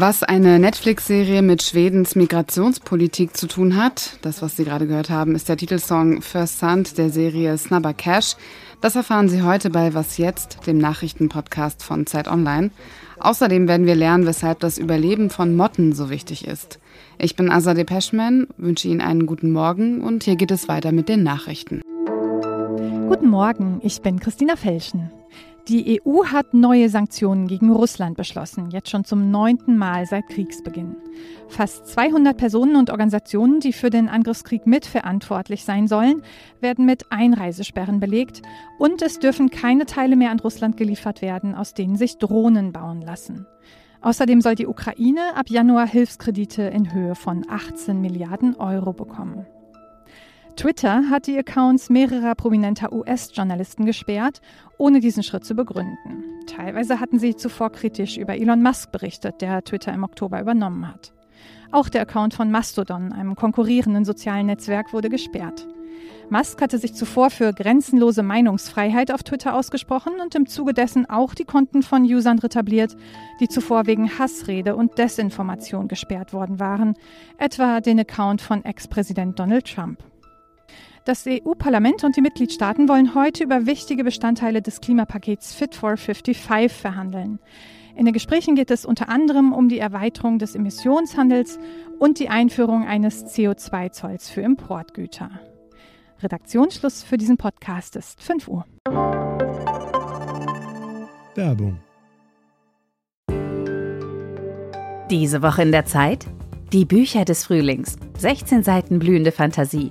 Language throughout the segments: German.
Was eine Netflix-Serie mit Schwedens Migrationspolitik zu tun hat, das, was Sie gerade gehört haben, ist der Titelsong First Son der Serie Snubber Cash. Das erfahren Sie heute bei Was Jetzt, dem Nachrichtenpodcast von Zeit Online. Außerdem werden wir lernen, weshalb das Überleben von Motten so wichtig ist. Ich bin Azadeh Peschman, wünsche Ihnen einen guten Morgen und hier geht es weiter mit den Nachrichten. Guten Morgen, ich bin Christina Felschen. Die EU hat neue Sanktionen gegen Russland beschlossen, jetzt schon zum neunten Mal seit Kriegsbeginn. Fast 200 Personen und Organisationen, die für den Angriffskrieg mitverantwortlich sein sollen, werden mit Einreisesperren belegt und es dürfen keine Teile mehr an Russland geliefert werden, aus denen sich Drohnen bauen lassen. Außerdem soll die Ukraine ab Januar Hilfskredite in Höhe von 18 Milliarden Euro bekommen. Twitter hat die Accounts mehrerer prominenter US-Journalisten gesperrt, ohne diesen Schritt zu begründen. Teilweise hatten sie zuvor kritisch über Elon Musk berichtet, der Twitter im Oktober übernommen hat. Auch der Account von Mastodon, einem konkurrierenden sozialen Netzwerk, wurde gesperrt. Musk hatte sich zuvor für grenzenlose Meinungsfreiheit auf Twitter ausgesprochen und im Zuge dessen auch die Konten von Usern retabliert, die zuvor wegen Hassrede und Desinformation gesperrt worden waren, etwa den Account von Ex-Präsident Donald Trump. Das EU-Parlament und die Mitgliedstaaten wollen heute über wichtige Bestandteile des Klimapakets Fit for 55 verhandeln. In den Gesprächen geht es unter anderem um die Erweiterung des Emissionshandels und die Einführung eines CO2-Zolls für Importgüter. Redaktionsschluss für diesen Podcast ist 5 Uhr. Werbung. Diese Woche in der Zeit? Die Bücher des Frühlings. 16 Seiten blühende Fantasie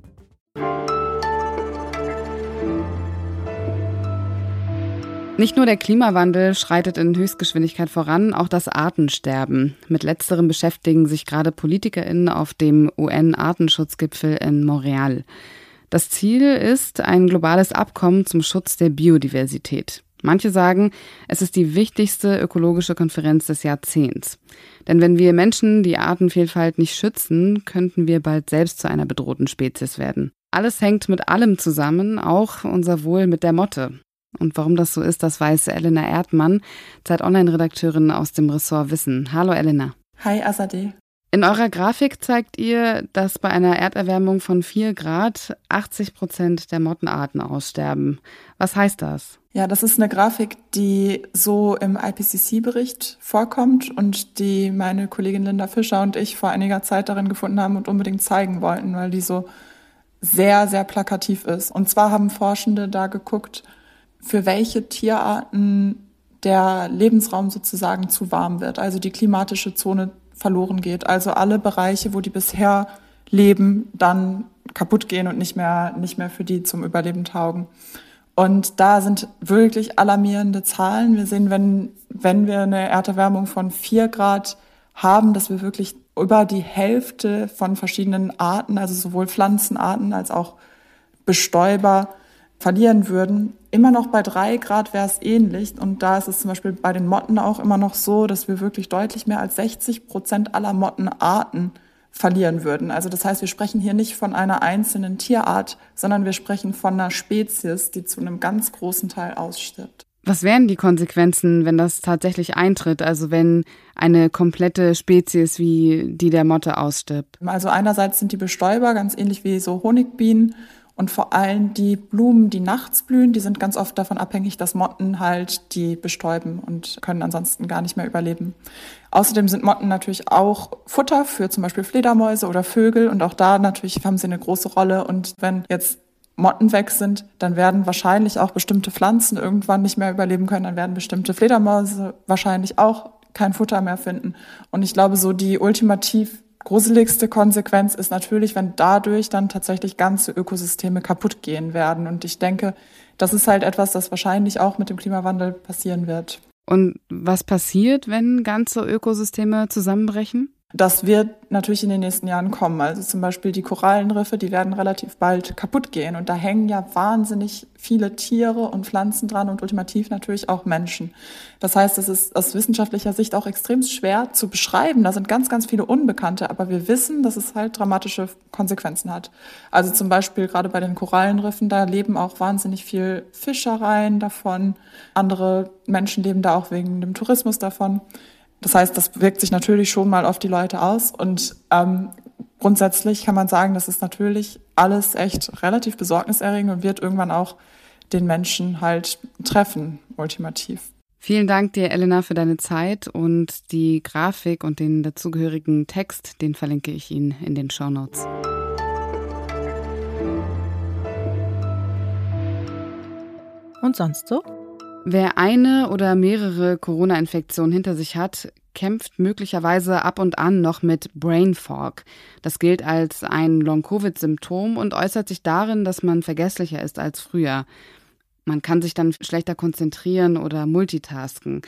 Nicht nur der Klimawandel schreitet in Höchstgeschwindigkeit voran, auch das Artensterben. Mit letzterem beschäftigen sich gerade PolitikerInnen auf dem UN-Artenschutzgipfel in Montreal. Das Ziel ist ein globales Abkommen zum Schutz der Biodiversität. Manche sagen, es ist die wichtigste ökologische Konferenz des Jahrzehnts. Denn wenn wir Menschen die Artenvielfalt nicht schützen, könnten wir bald selbst zu einer bedrohten Spezies werden. Alles hängt mit allem zusammen, auch unser Wohl mit der Motte. Und warum das so ist, das weiß Elena Erdmann, Zeit Online-Redakteurin aus dem Ressort Wissen. Hallo Elena. Hi Azadeh. In eurer Grafik zeigt ihr, dass bei einer Erderwärmung von 4 Grad 80 Prozent der Mottenarten aussterben. Was heißt das? Ja, das ist eine Grafik, die so im IPCC-Bericht vorkommt und die meine Kollegin Linda Fischer und ich vor einiger Zeit darin gefunden haben und unbedingt zeigen wollten, weil die so sehr, sehr plakativ ist. Und zwar haben Forschende da geguckt, für welche Tierarten der Lebensraum sozusagen zu warm wird, also die klimatische Zone verloren geht. Also alle Bereiche, wo die bisher leben, dann kaputt gehen und nicht mehr, nicht mehr für die zum Überleben taugen. Und da sind wirklich alarmierende Zahlen. Wir sehen, wenn, wenn wir eine Erderwärmung von vier Grad haben, dass wir wirklich über die Hälfte von verschiedenen Arten, also sowohl Pflanzenarten als auch Bestäuber, verlieren würden. Immer noch bei drei Grad wäre es ähnlich. Und da ist es zum Beispiel bei den Motten auch immer noch so, dass wir wirklich deutlich mehr als 60 Prozent aller Mottenarten verlieren würden. Also das heißt, wir sprechen hier nicht von einer einzelnen Tierart, sondern wir sprechen von einer Spezies, die zu einem ganz großen Teil ausstirbt. Was wären die Konsequenzen, wenn das tatsächlich eintritt? Also wenn eine komplette Spezies wie die der Motte ausstirbt? Also einerseits sind die Bestäuber ganz ähnlich wie so Honigbienen und vor allem die Blumen, die nachts blühen, die sind ganz oft davon abhängig, dass Motten halt die bestäuben und können ansonsten gar nicht mehr überleben. Außerdem sind Motten natürlich auch Futter für zum Beispiel Fledermäuse oder Vögel und auch da natürlich haben sie eine große Rolle. Und wenn jetzt Motten weg sind, dann werden wahrscheinlich auch bestimmte Pflanzen irgendwann nicht mehr überleben können, dann werden bestimmte Fledermäuse wahrscheinlich auch kein Futter mehr finden. Und ich glaube, so die ultimativ gruseligste Konsequenz ist natürlich, wenn dadurch dann tatsächlich ganze Ökosysteme kaputt gehen werden. Und ich denke, das ist halt etwas, das wahrscheinlich auch mit dem Klimawandel passieren wird. Und was passiert, wenn ganze Ökosysteme zusammenbrechen? Das wird natürlich in den nächsten Jahren kommen. Also zum Beispiel die Korallenriffe, die werden relativ bald kaputt gehen. Und da hängen ja wahnsinnig viele Tiere und Pflanzen dran und ultimativ natürlich auch Menschen. Das heißt, es ist aus wissenschaftlicher Sicht auch extrem schwer zu beschreiben. Da sind ganz, ganz viele Unbekannte. Aber wir wissen, dass es halt dramatische Konsequenzen hat. Also zum Beispiel gerade bei den Korallenriffen, da leben auch wahnsinnig viel Fischereien davon. Andere Menschen leben da auch wegen dem Tourismus davon. Das heißt, das wirkt sich natürlich schon mal auf die Leute aus und ähm, grundsätzlich kann man sagen, das ist natürlich alles echt relativ besorgniserregend und wird irgendwann auch den Menschen halt treffen, ultimativ. Vielen Dank dir, Elena, für deine Zeit und die Grafik und den dazugehörigen Text, den verlinke ich Ihnen in den Show Notes. Und sonst so? Wer eine oder mehrere Corona-Infektionen hinter sich hat, kämpft möglicherweise ab und an noch mit Brain Fog. Das gilt als ein Long-Covid-Symptom und äußert sich darin, dass man vergesslicher ist als früher. Man kann sich dann schlechter konzentrieren oder multitasken.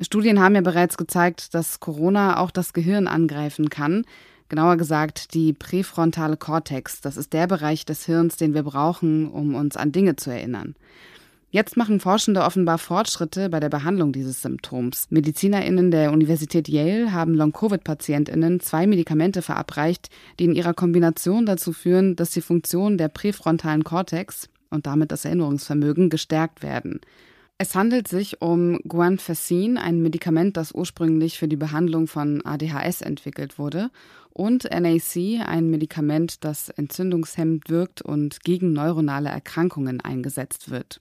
Studien haben ja bereits gezeigt, dass Corona auch das Gehirn angreifen kann. Genauer gesagt die präfrontale Kortex. Das ist der Bereich des Hirns, den wir brauchen, um uns an Dinge zu erinnern. Jetzt machen Forschende offenbar Fortschritte bei der Behandlung dieses Symptoms. MedizinerInnen der Universität Yale haben Long-Covid-PatientInnen zwei Medikamente verabreicht, die in ihrer Kombination dazu führen, dass die Funktion der präfrontalen Kortex und damit das Erinnerungsvermögen gestärkt werden. Es handelt sich um Guanfacin, ein Medikament, das ursprünglich für die Behandlung von ADHS entwickelt wurde, und NAC, ein Medikament, das entzündungshemmend wirkt und gegen neuronale Erkrankungen eingesetzt wird.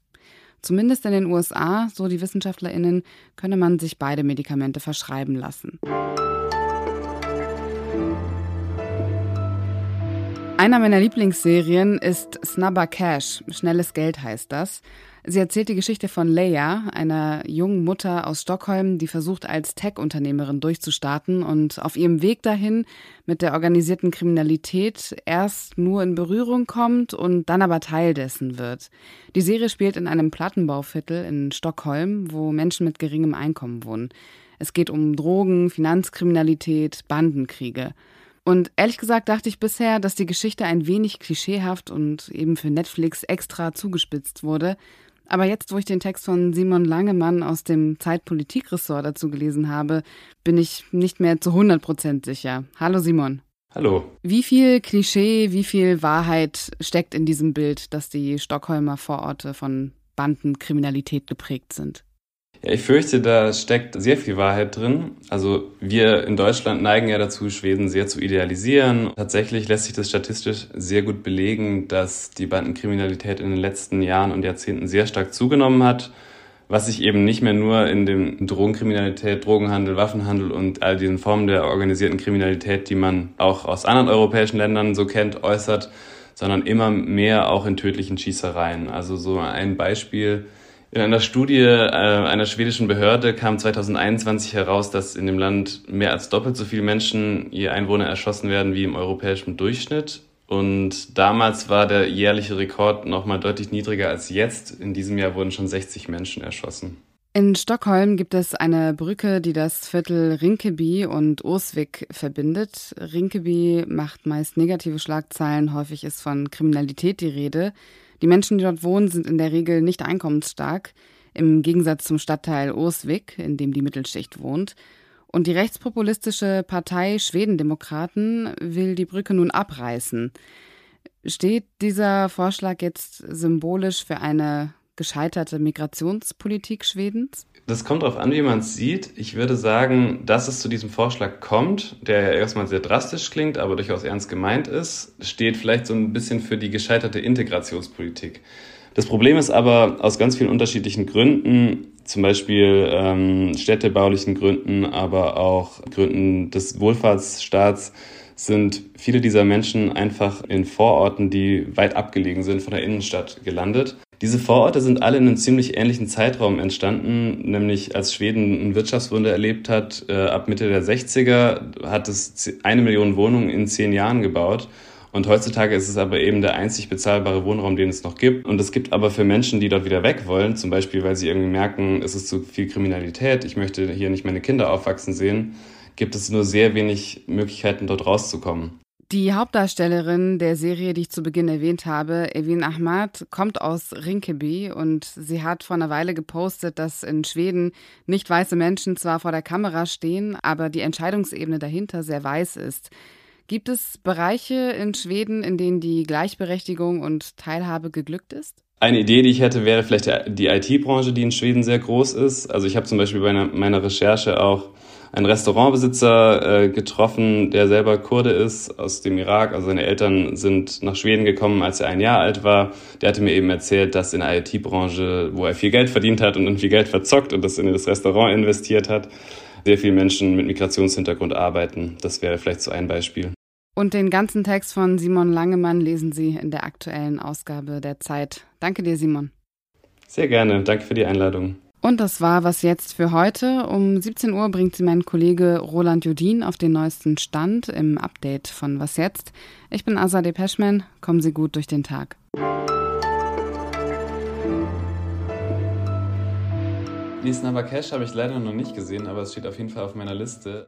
Zumindest in den USA, so die WissenschaftlerInnen, könne man sich beide Medikamente verschreiben lassen. Einer meiner Lieblingsserien ist Snubber Cash. Schnelles Geld heißt das. Sie erzählt die Geschichte von Leia, einer jungen Mutter aus Stockholm, die versucht, als Tech-Unternehmerin durchzustarten und auf ihrem Weg dahin mit der organisierten Kriminalität erst nur in Berührung kommt und dann aber Teil dessen wird. Die Serie spielt in einem Plattenbauviertel in Stockholm, wo Menschen mit geringem Einkommen wohnen. Es geht um Drogen, Finanzkriminalität, Bandenkriege. Und ehrlich gesagt dachte ich bisher, dass die Geschichte ein wenig klischeehaft und eben für Netflix extra zugespitzt wurde. Aber jetzt, wo ich den Text von Simon Langemann aus dem Zeitpolitikressort dazu gelesen habe, bin ich nicht mehr zu 100 Prozent sicher. Hallo Simon. Hallo. Wie viel Klischee, wie viel Wahrheit steckt in diesem Bild, dass die Stockholmer Vororte von Bandenkriminalität geprägt sind? Ja, ich fürchte, da steckt sehr viel Wahrheit drin. Also wir in Deutschland neigen ja dazu, Schweden sehr zu idealisieren. Tatsächlich lässt sich das statistisch sehr gut belegen, dass die Bandenkriminalität in den letzten Jahren und Jahrzehnten sehr stark zugenommen hat, was sich eben nicht mehr nur in dem Drogenkriminalität, Drogenhandel, Waffenhandel und all diesen Formen der organisierten Kriminalität, die man auch aus anderen europäischen Ländern so kennt, äußert, sondern immer mehr auch in tödlichen Schießereien. Also so ein Beispiel in einer Studie äh, einer schwedischen Behörde kam 2021 heraus, dass in dem Land mehr als doppelt so viele Menschen je Einwohner erschossen werden wie im europäischen Durchschnitt. Und damals war der jährliche Rekord noch mal deutlich niedriger als jetzt. In diesem Jahr wurden schon 60 Menschen erschossen. In Stockholm gibt es eine Brücke, die das Viertel Rinkeby und Ursvik verbindet. Rinkeby macht meist negative Schlagzeilen, häufig ist von Kriminalität die Rede. Die Menschen, die dort wohnen, sind in der Regel nicht einkommensstark, im Gegensatz zum Stadtteil Osvik, in dem die Mittelschicht wohnt. Und die rechtspopulistische Partei Schwedendemokraten will die Brücke nun abreißen. Steht dieser Vorschlag jetzt symbolisch für eine gescheiterte Migrationspolitik Schwedens? Das kommt darauf an, wie man es sieht. Ich würde sagen, dass es zu diesem Vorschlag kommt, der ja erstmal sehr drastisch klingt, aber durchaus ernst gemeint ist, steht vielleicht so ein bisschen für die gescheiterte Integrationspolitik. Das Problem ist aber aus ganz vielen unterschiedlichen Gründen, zum Beispiel ähm, städtebaulichen Gründen, aber auch Gründen des Wohlfahrtsstaats, sind viele dieser Menschen einfach in Vororten, die weit abgelegen sind von der Innenstadt, gelandet. Diese Vororte sind alle in einem ziemlich ähnlichen Zeitraum entstanden, nämlich als Schweden ein Wirtschaftswunder erlebt hat. Äh, ab Mitte der 60er hat es eine Million Wohnungen in zehn Jahren gebaut. Und heutzutage ist es aber eben der einzig bezahlbare Wohnraum, den es noch gibt. Und es gibt aber für Menschen, die dort wieder weg wollen, zum Beispiel, weil sie irgendwie merken, es ist zu viel Kriminalität, ich möchte hier nicht meine Kinder aufwachsen sehen, gibt es nur sehr wenig Möglichkeiten, dort rauszukommen. Die Hauptdarstellerin der Serie, die ich zu Beginn erwähnt habe, Evin Ahmad, kommt aus Rinkeby und sie hat vor einer Weile gepostet, dass in Schweden nicht weiße Menschen zwar vor der Kamera stehen, aber die Entscheidungsebene dahinter sehr weiß ist. Gibt es Bereiche in Schweden, in denen die Gleichberechtigung und Teilhabe geglückt ist? Eine Idee, die ich hätte, wäre vielleicht die IT-Branche, die in Schweden sehr groß ist. Also ich habe zum Beispiel bei meiner Recherche auch einen Restaurantbesitzer äh, getroffen, der selber Kurde ist aus dem Irak. Also seine Eltern sind nach Schweden gekommen, als er ein Jahr alt war. Der hatte mir eben erzählt, dass in der IT-Branche, wo er viel Geld verdient hat und dann viel Geld verzockt und das in das Restaurant investiert hat, sehr viele Menschen mit Migrationshintergrund arbeiten. Das wäre vielleicht so ein Beispiel. Und den ganzen Text von Simon Langemann lesen Sie in der aktuellen Ausgabe der Zeit. Danke dir, Simon. Sehr gerne. Danke für die Einladung. Und das war was jetzt für heute. Um 17 Uhr bringt sie mein Kollege Roland Judin auf den neuesten Stand im Update von Was jetzt. Ich bin Azadeh Peschman. Kommen Sie gut durch den Tag. Nisna Bakesh habe ich leider noch nicht gesehen, aber es steht auf jeden Fall auf meiner Liste.